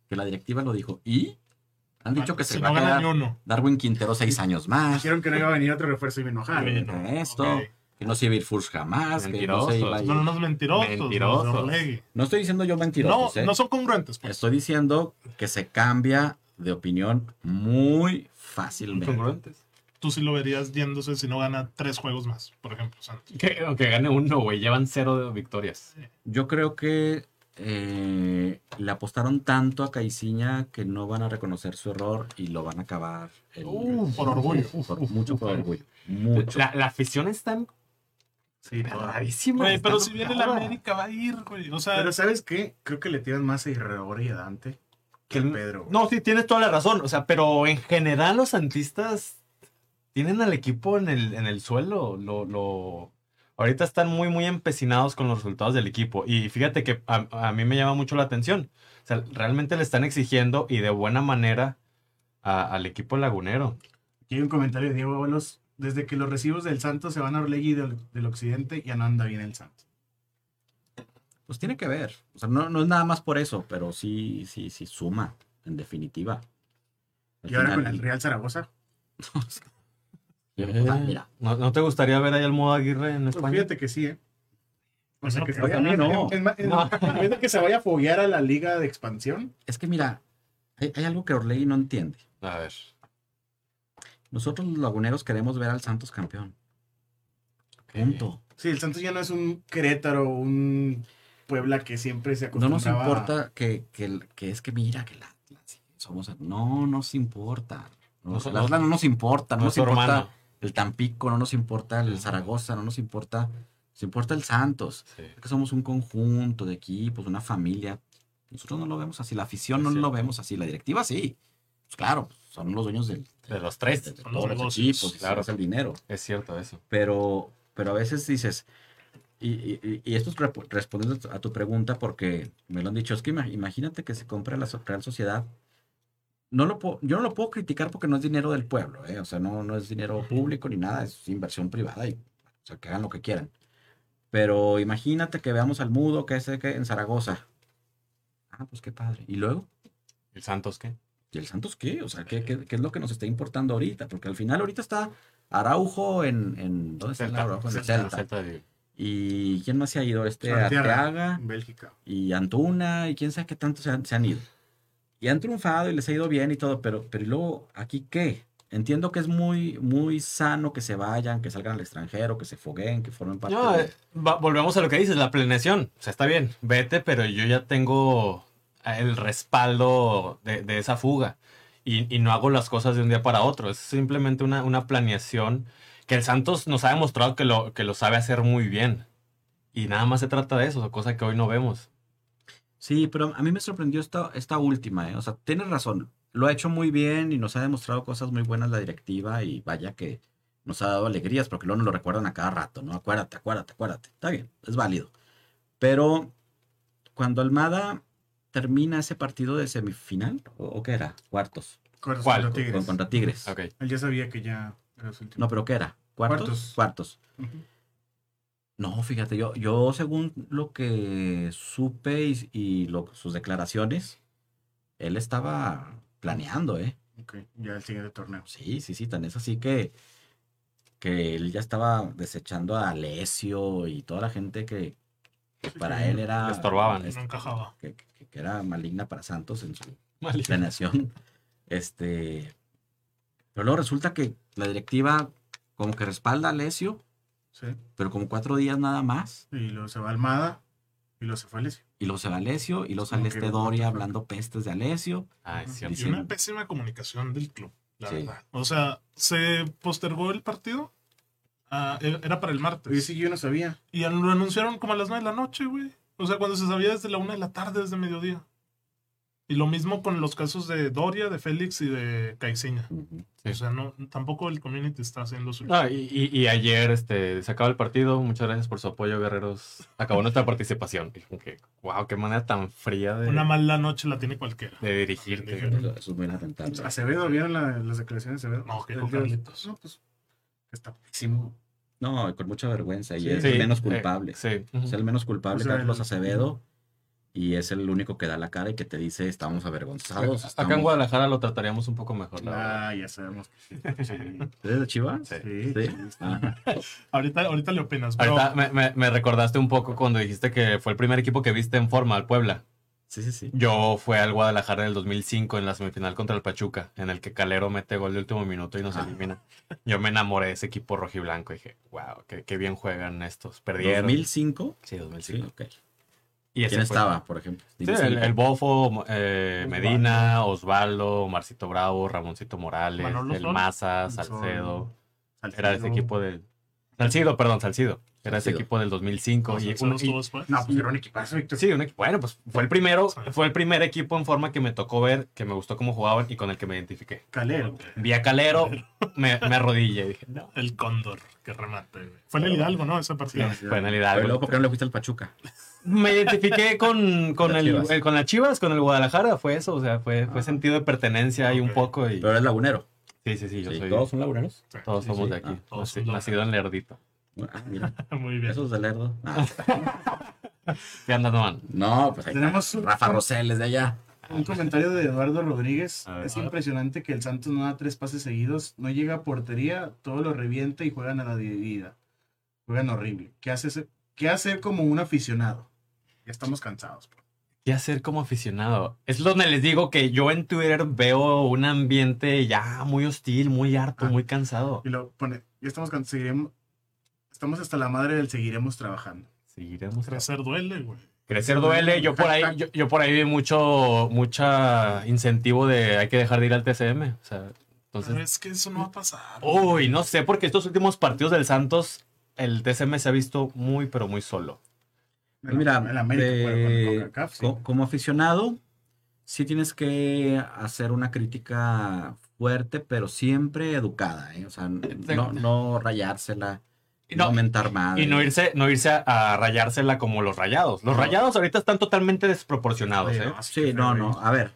que la directiva lo dijo. ¿Y? Han dicho que se si va no a quedar. Darwin Quintero seis años más. Dijeron que no iba a venir otro refuerzo y me enojaron. Bueno, esto, que no se iba a ir Furs jamás. Que no, se iba a ir- Son unos mentirosos. Mentirosos. No estoy diciendo yo No, mentirosos. ¿eh? no son congruentes. Pues. Estoy diciendo que se cambia de opinión muy fácilmente. Congruentes. Tú sí lo verías yéndose si no gana tres juegos más, por ejemplo, Santos. Que, aunque gane uno, güey. Llevan cero victorias. Yo creo que eh, le apostaron tanto a Caiciña que no van a reconocer su error y lo van a acabar. el- Uh, por orgullo. por- mucho por orgullo. Mucho. La, la afición está Sí, todo. rarísima. Güey, pero si viene la. América va a ir, güey. O sea, Pero ¿sabes qué? Creo que le tiran más a Irreor y a Dante que Pedro. güey. No, sí, tienes toda la razón. O sea, pero en general los santistas tienen al equipo en el, en el suelo. Lo, lo... Ahorita están muy, muy empecinados con los resultados del equipo. Y fíjate que a, a mí me llama mucho la atención. O sea, realmente le están exigiendo y de buena manera a- al equipo lagunero. Aquí hay un comentario de Diego Ábalos. Desde que los recibos del Santos se van a Orlegui del, del Occidente, ya no anda bien el Santos. Pues tiene que ver. O sea, no, no es nada más por eso, pero sí, sí, sí suma, en definitiva. Al Y ahora final- con el Real Zaragoza. Ah, mira, ¿No, no te gustaría ver ahí al modo Aguirre en Pues España? fíjate que sí, ¿eh? O sea, No, que se vaya, también no. en- en- en- No. en vez de que se vaya a foguear a la liga de expansión, es que mira, hay, hay algo que Orlegui no entiende. A ver. Nosotros los laguneros queremos ver al Santos campeón. Punto. sí, el Santos ya no es un Querétaro, un Puebla que siempre se No nos acostumbraba importa que, que, que es que mira que la, la- somos no nos importa. No, No so- el Atlas no nos importa, no, No nos importa hermano. el Tampico, no nos importa el Zaragoza, no nos importa, nos importa el Santos. Sí. Que somos un conjunto de equipos, una familia. Nosotros no lo vemos así, la afición Es no lo vemos así, la directiva sí. Pues claro, son los dueños del, De los de, tres. de los todos los negocios, equipos, claro. claro, es el dinero. Es cierto eso. Pero, pero a veces dices, y, y- y esto es respondiendo a tu pregunta porque me lo han dicho, es que ima- imagínate que se compra la Real Sociedad. No lo puedo- yo no lo puedo criticar porque no es dinero del pueblo, ¿eh? o sea, no, no es dinero público ni nada, es inversión privada y o sea, que hagan lo que quieran. Pero imagínate que veamos al mudo que es en Zaragoza. Ah, pues qué padre. ¿Y luego? ¿El Santos qué? ¿Y el Santos qué? O sea, ¿qué, qué, qué es lo que nos está importando ahorita? Porque al final ahorita está Araujo en... en ¿Dónde está el Araujo? En el Celta. Celta de- ¿Y quién más se ha ido? Este Arteaga, Arteaga Bélgica. y Antuna y quién sabe qué tanto se han, se han ido. Y han triunfado y les ha ido bien y todo, pero, pero ¿y luego aquí qué? Entiendo que es muy, muy sano que se vayan, que salgan al extranjero, que se fogueen, que formen parte No, de- eh, va- volvemos a lo que dices, la planeación. O sea, está bien, vete, pero yo ya tengo el respaldo de, de esa fuga. Y, y no hago las cosas de un día para otro. Es simplemente una, una planeación que el Santos nos ha demostrado que lo, que lo sabe hacer muy bien. Y nada más se trata de eso, cosa que hoy no vemos. Sí, pero a mí me sorprendió esta, esta última, ¿eh? O sea, tienes razón. Lo ha hecho muy bien y nos ha demostrado cosas muy buenas la directiva y vaya que nos ha dado alegrías porque luego nos lo recuerdan a cada rato, ¿no? Acuérdate, acuérdate, acuérdate. Está bien, es válido. Pero cuando Almada termina ese partido de semifinal, ¿o, o qué era? Cuartos, Cuartos ¿Cuál? contra Tigres. con- contra Tigres. Ok. Él ya sabía que ya. No, pero ¿qué era? ¿Cuartos? Cuartos. No, fíjate, yo, yo según lo que supe y, y lo- sus declaraciones, él estaba planeando, ¿eh? Ok, ya el siguiente torneo. Sí, sí, sí, tan es así que, que él ya estaba desechando a Alessio y toda la gente que, que para sí, él era... le estorbaban. es- no encajaba. Que, que- que era maligna para Santos en su planeación. Este, pero luego resulta que la directiva como que respalda a Alessio, Sí. pero como cuatro días nada más. Y luego se va Almada y luego se fue Alessio. Y luego se va Alessio, y luego sale este Doria hablando pestes de Alessio. Ah, es Y cierto. Dice- una pésima comunicación del club, la Sí. verdad. O sea, se postergó el partido. ah, e- era para el martes. Oye, sí, yo no sabía. Y lo anunciaron como a las 9 de la noche, güey. O sea, cuando se sabía desde la 1 de la tarde, desde mediodía. Y lo mismo con los casos de Doria, de Félix y de. Sí. O sea, no, tampoco el community está haciendo su... No, y, y- y ayer este, se acaba el partido. Muchas gracias por su apoyo, guerreros. Acabó nuestra participación. Que, wow, qué manera tan fría de, Una mala noche la tiene cualquiera. de dirigirte. Dirigir. Eso, es. Acevedo, ¿vieron la- las declaraciones de Acevedo? No, que con Carlitos. No, pues está. No, con mucha vergüenza. Y Sí. es Sí, el menos eh, culpable. sí. Es el menos culpable, O sea, Carlos el- Acevedo. Y es el único que da la cara y que te dice, estamos avergonzados. Acá en Guadalajara lo trataríamos un poco mejor, la verdad. Ah, ya sabemos que sí. Sí, ¿Eres de Chivas? Sí. sí. Ah, Ahorita, ahorita le opinas, pero... Ahorita me, me- me recordaste un poco cuando dijiste que fue el primer equipo que viste en forma, al Puebla. sí, sí, sí. Yo fui al Guadalajara del 2005 en la semifinal contra el Pachuca, en el que Calero mete gol de último minuto y nos elimina. Yo me enamoré de ese equipo rojiblanco y dije, wow, qué, qué bien juegan estos. Perdieron. ¿2005? Sí, Sí, 2005. Y ¿Quién fue- estaba, por ejemplo? Sí, el, Bofo, eh, Medina, Osvaldo, Marcito Bravo, Ramoncito Morales, Manolo el Sol. Maza. Salcedo. Salcedo. Era ese equipo del... Salcido, perdón, Salcido. Era ese equipo del 2005. O sea, y ¿se uno- los y-? No, pues era un equipazo, Víctor. Sí, un bueno, pues fue el primero, fue el primer equipo en forma que me tocó ver, que me gustó cómo jugaban y con el que me identifiqué. Calero. Vi a Calero, me, me arrodillé y dije, no. El Cóndor, que remate. güey. Fue en el Hidalgo, ¿no? Ese partido. Fue en el Pero Hidalgo. luego, ¿por qué no le fuiste al Pachuca? Me identifiqué con, con, el, Chivas. eh, con las Chivas, con el Guadalajara, fue eso, o sea, fue, fue Ah. sentido de pertenencia ahí un poco y... Pero eres lagunero. Sí, sí, sí, yo Sí, soy... ¿Todos son laguneros? Sí. Todos Sí, somos sí. de aquí, Ah, todos naci- son nacido en Lerdito. Ah, mira, Muy bien. esos de Lerdo. Ah, ¿Qué andas, man? no, pues ahí Tenemos está. Rafa Rosell es de allá. un comentario de Eduardo Rodríguez. Ver, es impresionante que el Santos no da tres pases seguidos, no llega a portería, todo lo revienta y juegan a la dividida. Juegan horrible. ¿Qué, hace, ¿Qué hacer como un aficionado? Ya estamos cansados. pues. ¿Qué hacer como aficionado? Es donde les digo que yo en Twitter veo un ambiente ya muy hostil, muy harto, Ah. muy cansado. Y lo pone, ya estamos cansados. Estamos hasta la madre del seguiremos trabajando. Seguiremos. Crecer duele, güey. Crecer duele. Yo por ahí, yo, yo por ahí vi mucho, mucha incentivo de hay que dejar de ir al TCM. O sea, Pero entonces. es que eso no va a pasar. Uy, no sé, porque estos últimos partidos del Santos, el TCM se ha visto muy, pero muy solo. Pues mira, el América de- con el CONCACAF, sí. co- como aficionado, sí tienes que hacer una crítica fuerte, pero siempre educada, ¿eh? O sea, no, no rayársela, Y no, no- mentar madre. Y no irse, no irse a, a rayársela como los rayados. Los No. rayados ahorita están totalmente desproporcionados, Oye, ¿eh? Sí, no, no. A ver,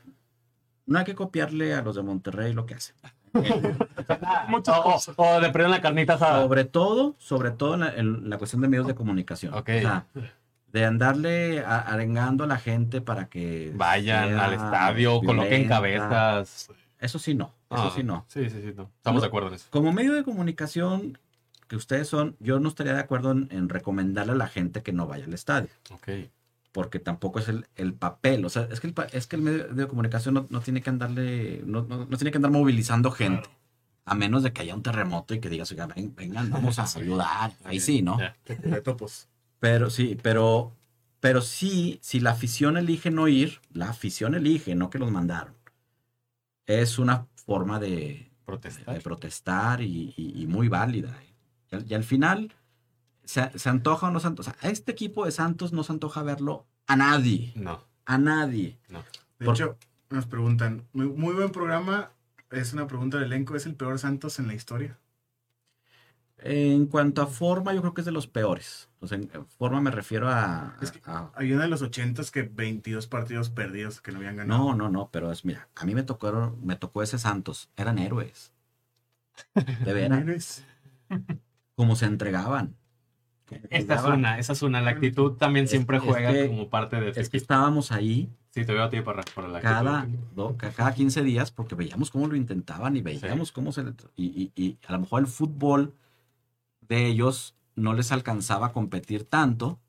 no hay que copiarle a los de Monterrey lo que hacen. Muchas O, o- cosas. o de perder la carnita asada. Sobre todo, sobre todo en la, en la cuestión de medios de comunicación. Ok. O sea, de andarle a- arengando a la gente para que Vayan sea al estadio, coloquen cabezas. Eso sí no, eso Ah, sí no. Sí, sí, sí, no. Estamos de acuerdo en eso. Como medio de comunicación que ustedes son, yo no estaría de acuerdo en, en recomendarle a la gente que no vaya al estadio, Ok. porque tampoco es el, el papel. O sea, es que el, es que el medio de comunicación no, no tiene que andarle, no, no- no tiene que andar movilizando gente. Claro. A menos de que haya un terremoto y que digas, oiga, ven- vengan, vamos a ayudar. Ahí sí, ¿no? De topos. Pero sí, pero, pero sí, si la afición elige no ir, la afición elige, no que los mandaron. Es una forma de, Protestar. de protestar y, y- y muy válida. ¿eh? Y al, final, se, se antoja o no se antoja. o sea, a este equipo de Santos no se antoja verlo a nadie. No. A nadie. De Por- hecho, nos preguntan, muy, muy buen programa. Es una pregunta del elenco. ¿Es el peor Santos en la historia? En cuanto a forma, yo creo que es de los peores. O sea, en forma me refiero a... Es que- a- Hay una de los ochentas que 22 partidos perdidos que no habían ganado. no, no, no, pero es, mira, a mí me tocó, me tocó ese Santos. Eran héroes. De veras. Como se entregaban. Esta es una, esa es una. La actitud también siempre es juega que- como parte de Es que estábamos ahí Sí, te veo a ti para, para la cada, actitud. do- ca- cada 15 días porque veíamos cómo lo intentaban y veíamos cómo se... Y, y- y a lo mejor el fútbol de ellos no les alcanzaba a competir tanto,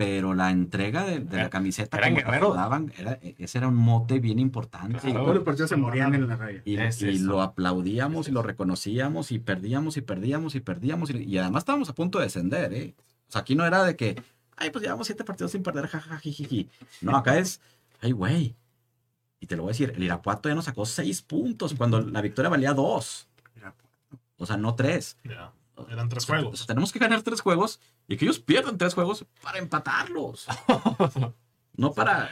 pero la entrega de, de la camiseta eran como daban, era, ese era un mote bien importante. Claro. todos los partidos se morían en la raya. Y, Es y eso. lo aplaudíamos Es y lo reconocíamos y perdíamos y perdíamos y perdíamos. Y, y además estábamos a punto de descender, ¿eh? O sea, aquí no era de que, ay, pues llevamos siete partidos sin perder, jajajijiji. No, acá es, ay, güey. Y te lo voy a decir, el Irapuato ya nos sacó seis puntos cuando la victoria valía dos. O sea, no tres. Ya, Eran tres juegos. tenemos que ganar tres juegos y que ellos pierdan tres juegos para empatarlos. No para.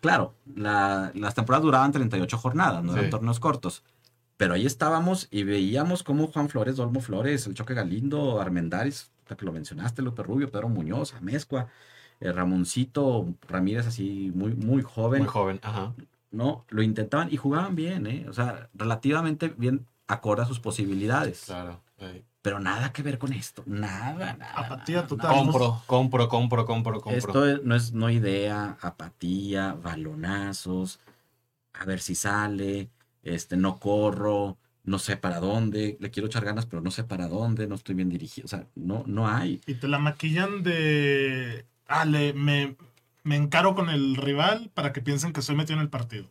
Claro, la- las temporadas duraban 38 jornadas, no eran Sí. torneos cortos. Pero ahí estábamos y veíamos cómo Juan Flores, Dolmo Flores, el Choque Galindo, Armendáriz, ahorita que lo mencionaste, López Rubio, Pedro Muñoz, Amezcua, eh, Ramoncito Ramírez, así muy, muy joven, Muy joven, ajá. ¿no? Lo intentaban y jugaban bien, ¿eh? O sea, relativamente bien acorde a sus posibilidades. Claro. sí. Pero nada que ver con esto. Nada, nada. Apatía nada, total. nada. Compro, compro, compro, compro, compro. Esto es- no es no idea, apatía, balonazos, a ver si sale, este, no corro, no sé para dónde, le quiero echar ganas, pero no sé para dónde, no estoy bien dirigido, o sea, no, no hay. Y te la maquillan de. Ah, le, me, me encaro con el rival para que piensen que estoy metido en el partido.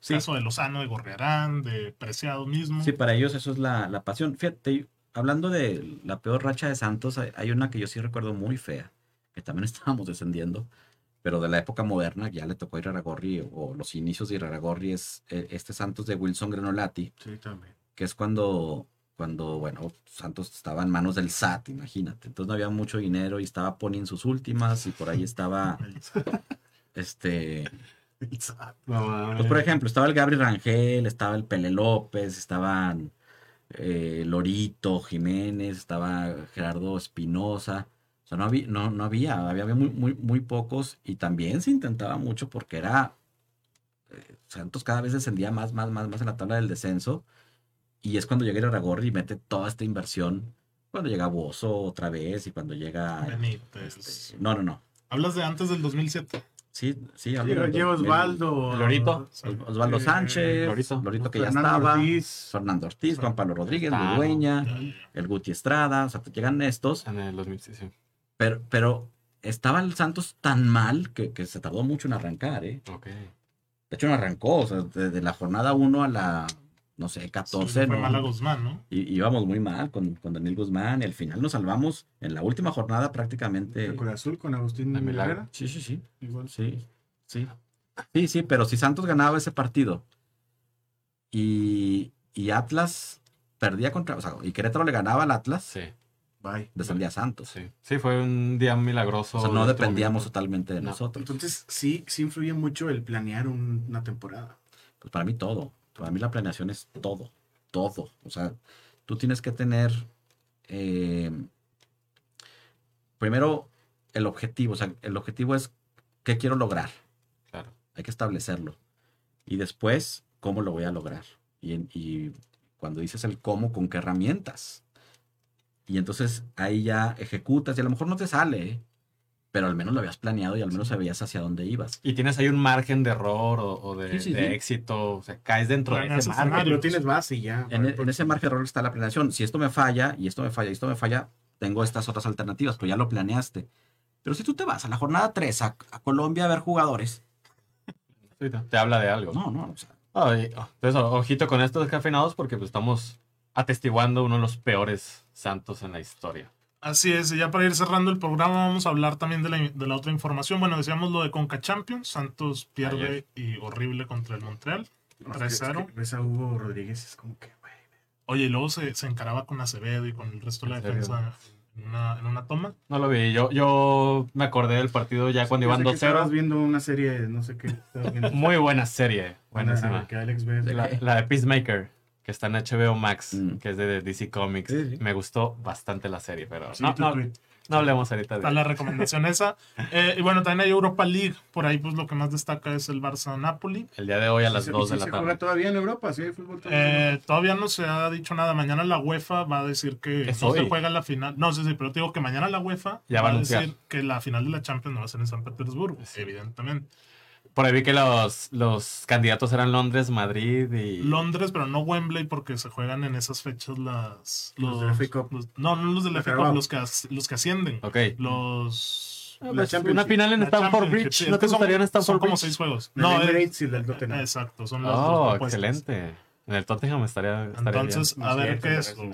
Sí, Caso de Lozano, de Gorriarán, de Preciado mismo. sí, para ellos eso es la, la pasión. Fíjate, hablando de la peor racha de Santos, hay, una que yo sí recuerdo muy fea, que también estábamos descendiendo, pero de la época moderna ya le tocó a Iraragorri o los inicios de Iraragorri es eh, este Santos de Wilson Grenolati, Sí, también. que es cuando, cuando, bueno, Santos estaba en manos del SAT, imagínate. Entonces no había mucho dinero y estaba Pony en sus últimas y por ahí estaba, este, pues por ejemplo, estaba el Gabriel Rangel, estaba el Pele López, estaban eh, Lorito Jiménez, estaba Gerardo Espinosa. O sea, no había, no, no había, había, había muy, muy, muy pocos y también se intentaba mucho porque era, eh, Santos cada vez descendía más, más, más, más en la tabla del descenso y es cuando llega el Aragorri y mete toda esta inversión, cuando llega Bozo otra vez y cuando llega... Benítez. este, no, no, no. Hablas de antes del 2007. Sí, sí, Lleva del- Osvaldo. el Lorito. Osvaldo Eh, Sánchez, Lorito. Lorito, que ya estaba, Ortiz. Fernando Ortiz, Juan Pablo Rodríguez, ya. el Guti Estrada, o sea, te llegan estos, En el 2000, sí, sí. pero, pero estaba el Santos tan mal que, que se tardó mucho en arrancar, ¿eh? Ok. De hecho, no arrancó, o sea, desde la jornada 1 a la, no sé, 14, Sí, fue ¿no? mal a Guzmán, ¿no? Y íbamos muy mal con, con Daniel Guzmán, y al final nos salvamos en la última jornada prácticamente. Con azul, con Agustín De milagro. Sí, sí, sí. Igual. Sí, sí. Sí, sí, pero si Santos ganaba ese partido y, y Atlas perdía contra, o sea, y Querétaro le ganaba al Atlas, Sí, Bye. descendía Santos. sí. Sí, fue un día milagroso. O sea, no de dependíamos momento. totalmente de No. nosotros. Entonces, sí, sí influye mucho el planear un- una temporada. Pues para mí todo. Para mí la planeación es todo. Todo. O sea, tú tienes que tener eh, primero el objetivo. O sea, el objetivo es qué quiero lograr. Claro. Hay que establecerlo. Y después, ¿cómo lo voy a lograr? Y, y cuando dices el cómo, ¿con qué herramientas? Y entonces ahí ya ejecutas y a lo mejor no te sale, ¿eh? Pero al menos lo habías planeado y al menos sabías hacia dónde ibas. Y tienes ahí un margen de error o, o de, Sí, sí, de sí. éxito. O sea, caes dentro de Planeas ese margen. Pero tienes base y ya. En, en ese margen de error está la planeación. Si esto me falla y esto me falla y esto me falla, tengo estas otras alternativas, pero ya lo planeaste. Pero si tú te vas a la jornada 3 a, a Colombia a ver jugadores, te- habla de algo. no, no, o sea, Ay, oh, entonces, ojito con estos descafeinados porque pues, estamos atestiguando uno de los peores Santos en la historia. Así es, y ya para ir cerrando el programa vamos a hablar también de la, de la otra información. Bueno, decíamos lo de Conca Champions, Santos pierde Ayer. y horrible contra el Montreal, No, es que- es 3-0. que ves a Hugo Rodríguez, es como que, güey. Oye, y luego se, se encaraba con Acevedo y con el resto de la defensa en una, en una toma. No lo vi. Yo, yo me acordé del partido ya cuando iban Pensé que Estabas 2-0. viendo una serie, no sé qué. Muy buena serie. Buenísima. La, la de Peacemaker, que está en HBO Max, Mm. que es de DC Comics. Sí, sí. Me gustó bastante la serie, pero Sí, no, tu no, tweet. no hablemos ahorita Está de la recomendación esa. Eh, y bueno, también hay Europa League. Por ahí, pues lo que más destaca es el Barça-Napoli. el día de hoy a las se- 2 sí de la se tarde. juega todavía en Europa, sí hay fútbol todavía. Eh, todavía no se ha dicho nada. Mañana la UEFA va a decir que no se juega la final. No, sí, sí, pero te digo que mañana la UEFA Ya va va a a anunciar. decir que la final de la Champions no va a ser en San Petersburgo, Sí. evidentemente. Por ahí vi que los, los candidatos eran Londres, Madrid y... Londres, pero no Wembley porque se juegan en esas fechas las Los de la FA los- no, no los de la La FA Cup, los que los que ascienden. Ok. Los Ah, La una final en Stamford Bridge. sí, ¿No te son- gustaría en Son Stamford como Bridge? seis juegos. El No, es- Emirates y el Tottenham. exacto, son las dos Oh, excelente. En el Tottenham estaría, estaría Entonces, bien. a ver qué es, güey.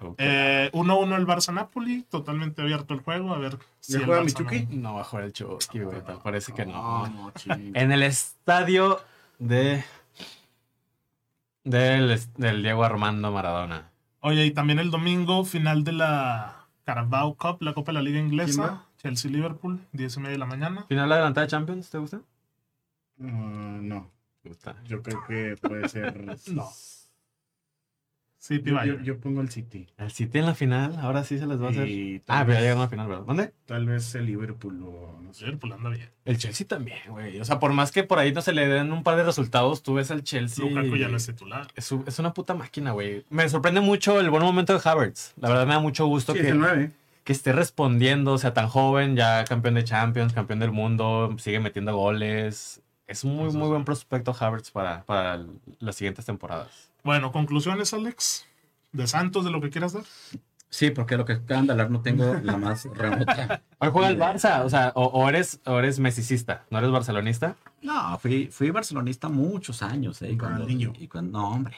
Bien. Ok. Eh, 1-1 el Barça-Napoli, totalmente abierto el juego, a ver si ¿Ya el juega Michuki? no- No va a jugar el Chucky, güey. tal- Parece que no. no. En el estadio de... Del, del Diego Armando Maradona. Oye, y también el domingo, final de la Carabao Cup, la Copa de la Liga ¿Quién Inglesa? Chelsea-Liverpool, 10 y media de la mañana. ¿Final adelantada de Champions? ¿Te gusta? Ah, no, Me gusta. yo creo que puede ser. No. Sí, Yo, vaya. yo- yo pongo el City. El City en la final, ahora sí se les va a hacer. Ah, pero ya llegaron a la final, ¿verdad? ¿Dónde? tal vez el Liverpool o no sé. Liverpool anda bien. El Chelsea también, güey. O sea, por más que por ahí no se le den un par de resultados, tú ves al Chelsea. Lukaku ya no es titular. es, es una puta máquina, güey. Me sorprende mucho el buen momento de Havertz. La verdad me da mucho gusto Sí, que, el 9. que esté respondiendo, o sea, tan joven, ya campeón de Champions, campeón del mundo, sigue metiendo goles. Es un muy, Eso muy sí. buen prospecto Havertz para, para las siguientes temporadas. Bueno, conclusiones, Alex. De Santos, de lo que quieras dar. sí, porque lo que acaban de hablar no tengo la más remota. Hoy juega el Barça, o sea, o, o eres, o eres mesicista, ¿no eres barcelonista? No, fui, fui barcelonista muchos años, ¿eh? Y cuando, Ronaldinho. y cuando- no, hombre,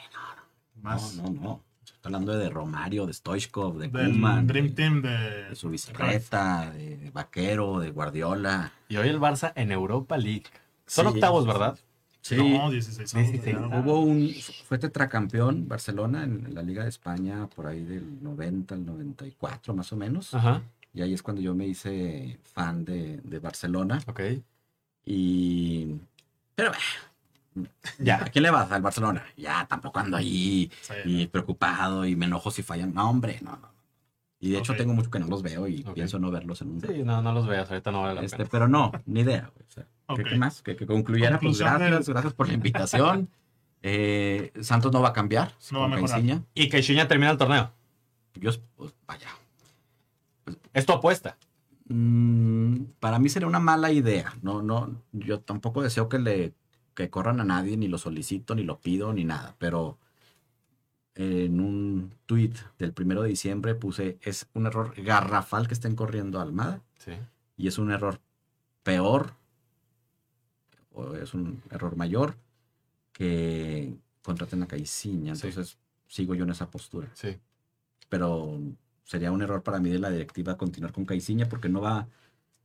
Más. no, no, no. hablando de Romario, de Stoichkov, de Del Koeman, Dream de, Team de... de su bicicleta, de Vaquero, de Guardiola. Y hoy el Barça en Europa League. Son Sí. octavos, ¿verdad? Sí, No, 16 años. 16. ya. hubo un, fue tetracampeón Barcelona en la Liga de España por ahí del 90 al 94 más o menos. Ajá. Y ahí es cuando yo me hice fan de, de Barcelona. Ok. Y... Pero Ya. ¿a quién le vas? Al Barcelona. Ya, tampoco ando ahí Sí. y preocupado y me enojo si fallan. No, hombre, no, no. Y de hecho Ok. tengo mucho que no los veo y Ok. pienso no verlos en un Sí, no, no los veas. Ahorita no vale la Este, pena. pero no, ni idea. güey. O sea, ¿qué- Ok. ¿qué, más? Que, que concluyera. Pues gracias, del- gracias por la invitación. Eh, Santos no va a cambiar. No va a con mejorar. Caixinha. Y que Chiña termina el torneo. Yo, pues, vaya. Es tu apuesta. Mm, para mí sería una mala idea. No, no, yo tampoco deseo que le que corran a nadie, ni lo solicito, ni lo pido, ni nada. Pero en un tweet del primero de diciembre puse es un error garrafal que estén corriendo a Almada Sí. y es un error peor o es un error mayor que contraten a Caiciña. Sí. Entonces sigo yo en esa postura Sí. pero sería un error para mí de la directiva continuar con Caiciña porque no va,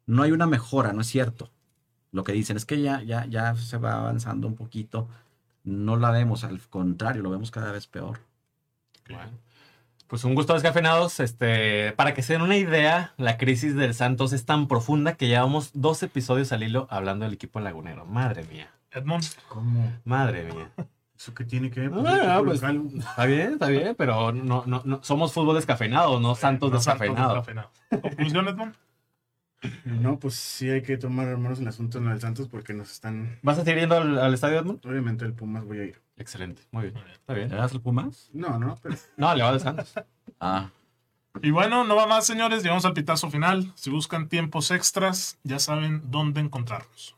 no hay una mejora, no es cierto. Lo que dicen es que ya, ya, ya se va avanzando un poquito. No la vemos, al contrario, lo vemos cada vez peor. Bueno. Pues un gusto descafeinados. Este, para que se den una idea, la crisis del Santos es tan profunda que llevamos dos episodios al hilo hablando del equipo lagunero. Madre mía. Edmond, ¿Cómo? Madre mía. ¿Eso qué tiene que ver? No, Pues, el no, equipo pues, local. Está bien, está bien, pero no, no, no, somos fútbol descafeinado, no Santos no Santos descafeinado. descafeinado. ¿Conclusión, Edmond? No, pues sí hay que tomar hermanos el asunto en el Santos porque nos están... ¿Vas a seguir yendo al, al estadio Edmund? Obviamente el Pumas voy a ir. Excelente, muy bien. Está bien. ¿Le das el Pumas? No, no, pero No, le va de Santos. Ah, Y bueno, no va más, señores. Llegamos al pitazo final. Si buscan tiempos extras, ya saben dónde encontrarnos.